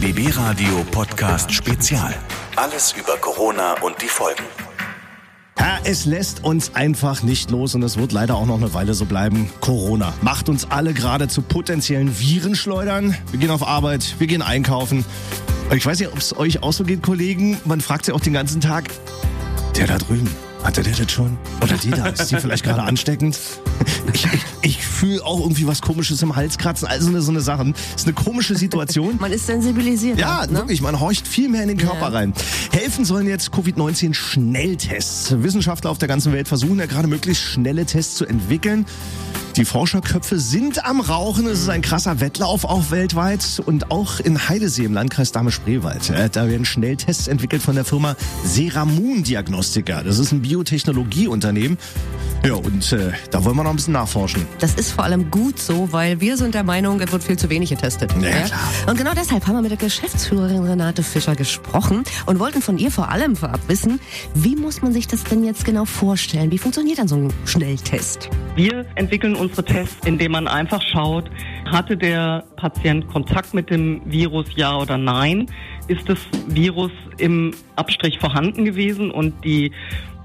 BB Radio Podcast Spezial. Alles über Corona und die Folgen. Ja, es lässt uns einfach nicht los und es wird leider auch noch eine Weile so bleiben. Corona macht uns alle gerade zu potenziellen Virenschleudern. Wir gehen auf Arbeit, wir gehen einkaufen. Ich weiß nicht, ob es euch auch so geht, Kollegen. Man fragt sich auch den ganzen Tag, der da drüben, hatte der das schon? Oder die da? Ist die vielleicht gerade ansteckend? Ich, ich, ich fühle auch irgendwie was Komisches im Hals kratzen. Also so eine Sache. Ist eine komische Situation. Man ist sensibilisiert. Ja, ne? wirklich, man horcht viel mehr in den Körper Ja. rein. Helfen sollen jetzt Covid-19-Schnelltests. Wissenschaftler auf der ganzen Welt versuchen ja gerade möglichst schnelle Tests zu entwickeln. Die Forscherköpfe sind am Rauchen. Es ist ein krasser Wettlauf auch weltweit. Und auch in Heidesee im Landkreis Dahme-Spreewald. Da werden Schnelltests entwickelt von der Firma Seramun Diagnostica. Das ist ein Biotechnologieunternehmen. Ja, und äh, da wollen wir noch ein bisschen nachforschen. Das ist vor allem gut so, weil wir sind der Meinung, es wird viel zu wenig getestet. Ja, klar. Und genau deshalb haben wir mit der Geschäftsführerin Renate Fischer gesprochen und wollten von ihr vor allem vorab wissen, wie muss man sich das denn jetzt genau vorstellen? Wie funktioniert dann so ein Schnelltest? Wir entwickeln unsere Tests, indem man einfach schaut, hatte der Patient Kontakt mit dem Virus, ja oder nein? Ist das Virus im Abstrich vorhanden gewesen und die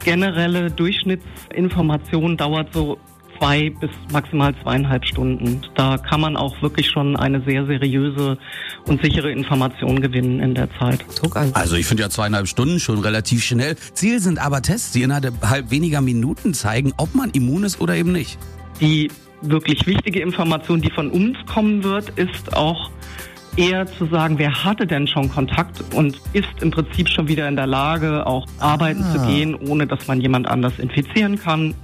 generelle Durchschnittsinformation dauert so zwei bis maximal zweieinhalb Stunden. Da kann man auch wirklich schon eine sehr seriöse und sichere Information gewinnen in der Zeit. Also ich finde ja zweieinhalb Stunden schon relativ schnell. Ziel sind aber Tests, die innerhalb weniger Minuten zeigen, ob man immun ist oder eben nicht. Die wirklich wichtige Information, die von uns kommen wird, ist auch eher zu sagen, wer hatte denn schon Kontakt und ist im Prinzip schon wieder in der Lage, auch arbeiten zu gehen, ohne dass man jemand anders infizieren kann.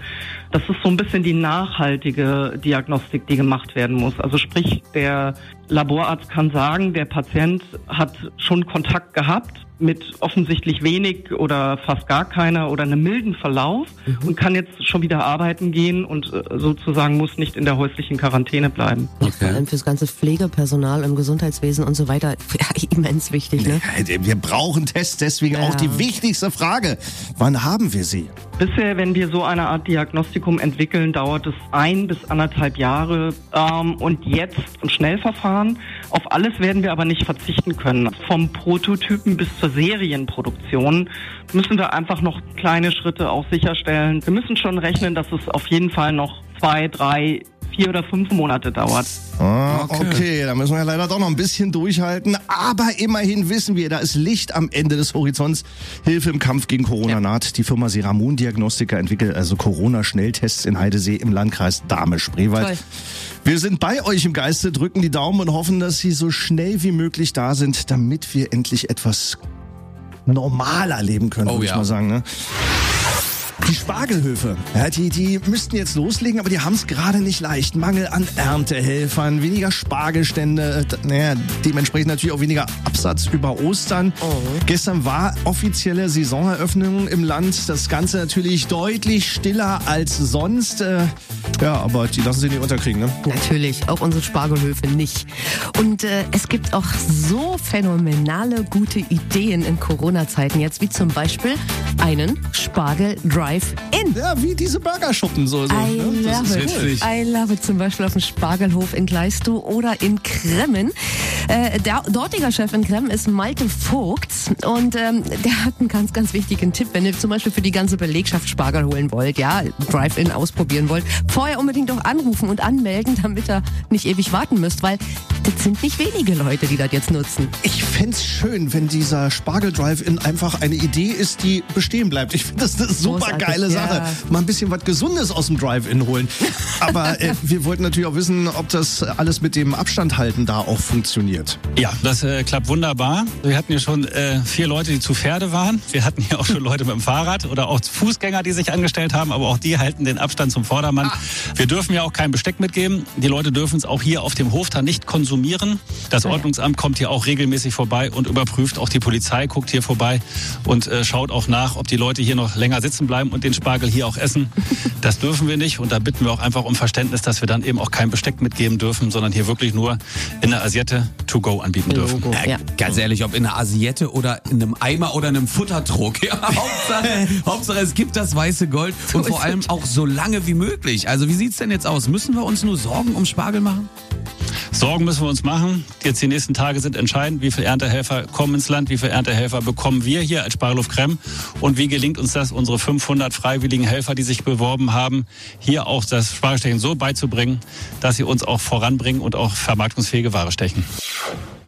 Das ist so ein bisschen die nachhaltige Diagnostik, die gemacht werden muss. Also sprich, der Laborarzt kann sagen, der Patient hat schon Kontakt gehabt mit offensichtlich wenig oder fast gar keiner oder einem milden Verlauf und kann jetzt schon wieder arbeiten gehen und äh, sozusagen muss nicht in der häuslichen Quarantäne bleiben. Vor allem fürs ganze Pflegepersonal im Gesundheitswesen und so weiter. Ja, immens wichtig, ne? Wir brauchen Tests, deswegen Ja. auch die wichtigste Frage. Wann haben wir sie? Bisher, wenn wir so eine Art Diagnostikum entwickeln, dauert es ein bis anderthalb Jahre. Ähm, und jetzt im Schnellverfahren. Auf alles werden wir aber nicht verzichten können. Vom Prototypen bis zur Serienproduktion müssen wir einfach noch kleine Schritte auch sicherstellen. Wir müssen schon rechnen, dass es auf jeden Fall noch zwei, drei, vier oder fünf Monate dauert. Ah, okay. da müssen wir ja leider doch noch ein bisschen durchhalten. Aber immerhin wissen wir, da ist Licht am Ende des Horizonts. Hilfe im Kampf gegen Corona naht. Die Firma Seramun Diagnostica entwickelt also Corona-Schnelltests in Heidesee im Landkreis Dahme-Spreewald. Wir sind bei euch im Geiste, drücken die Daumen und hoffen, dass sie so schnell wie möglich da sind, damit wir endlich etwas normaler leben können, Oh würde ich ja. mal sagen. Ne? Die Spargelhöfe, ja, die, die müssten jetzt loslegen, aber die haben es gerade nicht leicht. Mangel an Erntehelfern, weniger Spargelstände, äh, naja, dementsprechend natürlich auch weniger Absatz über Ostern. Gestern war offizielle Saisoneröffnung im Land. Das Ganze natürlich deutlich stiller als sonst. Äh, ja, aber die lassen sich nicht unterkriegen, ne? Natürlich, auch unsere Spargelhöfe nicht. Und äh, es gibt auch so phänomenale gute Ideen in Corona-Zeiten jetzt, wie zum Beispiel einen Spargel Drive-In. Ja, wie diese Burgerschuppen so. so I ne? Love it. witzig. I love it. Zum Beispiel auf dem Spargelhof in Gleistow oder in Kremmen. Äh, der dortiger Chef in Kremmen ist Malte Vogt. Und ähm, der hat einen ganz, ganz wichtigen Tipp, wenn ihr zum Beispiel für die ganze Belegschaft Spargel holen wollt, ja, Drive-In ausprobieren wollt, vorher unbedingt auch anrufen und anmelden, damit ihr nicht ewig warten müsst, weil das sind nicht wenige Leute, die das jetzt nutzen. Ich fänd's schön, wenn dieser Spargel Drive-In einfach eine Idee ist, die bestehen bleibt. Ich finde das eine super Großartig, geile Sache. ja. Mal ein bisschen was Gesundes aus dem Drive-In holen. Aber äh, wir wollten natürlich auch wissen, ob das alles mit dem Abstand halten da auch funktioniert. Ja, das äh, klappt wunderbar. Wir hatten hier schon äh, vier Leute, die zu Pferde waren. Wir hatten hier auch schon Leute mit dem Fahrrad oder auch Fußgänger, die sich angestellt haben, aber auch die halten den Abstand zum Vordermann. Wir dürfen ja auch kein Besteck mitgeben. Die Leute dürfen es auch hier auf dem Hof dann nicht konsumieren. Das Ordnungsamt kommt hier auch regelmäßig vorbei und überprüft. Auch die Polizei guckt hier vorbei und äh, schaut auch nach, ob die Leute hier noch länger sitzen bleiben und den Spargel hier auch essen. Das dürfen wir nicht und da bitten wir auch einfach um Verständnis, dass wir dann eben auch kein Besteck mitgeben dürfen, sondern hier wirklich nur in der Asiette to go anbieten dürfen. Logo. Äh, Ja. Ganz ehrlich, ob in einer Asiette oder in einem Eimer oder einem Futterdruck. Ja, Hauptsache, Hauptsache, es gibt das weiße Gold und vor allem es. auch so lange wie möglich. Also wie sieht's denn jetzt aus? Müssen wir uns nur Sorgen um Spargel machen? Sorgen müssen wir uns machen. Jetzt die nächsten Tage sind entscheidend. Wie viele Erntehelfer kommen ins Land? Wie viele Erntehelfer bekommen wir hier als Spargelhof Krem? Und wie gelingt uns das, unsere 500 freiwilligen Helfer, die sich beworben haben, hier auch das Spargelstechen so beizubringen, dass sie uns auch voranbringen und auch vermarktungsfähige Ware stechen?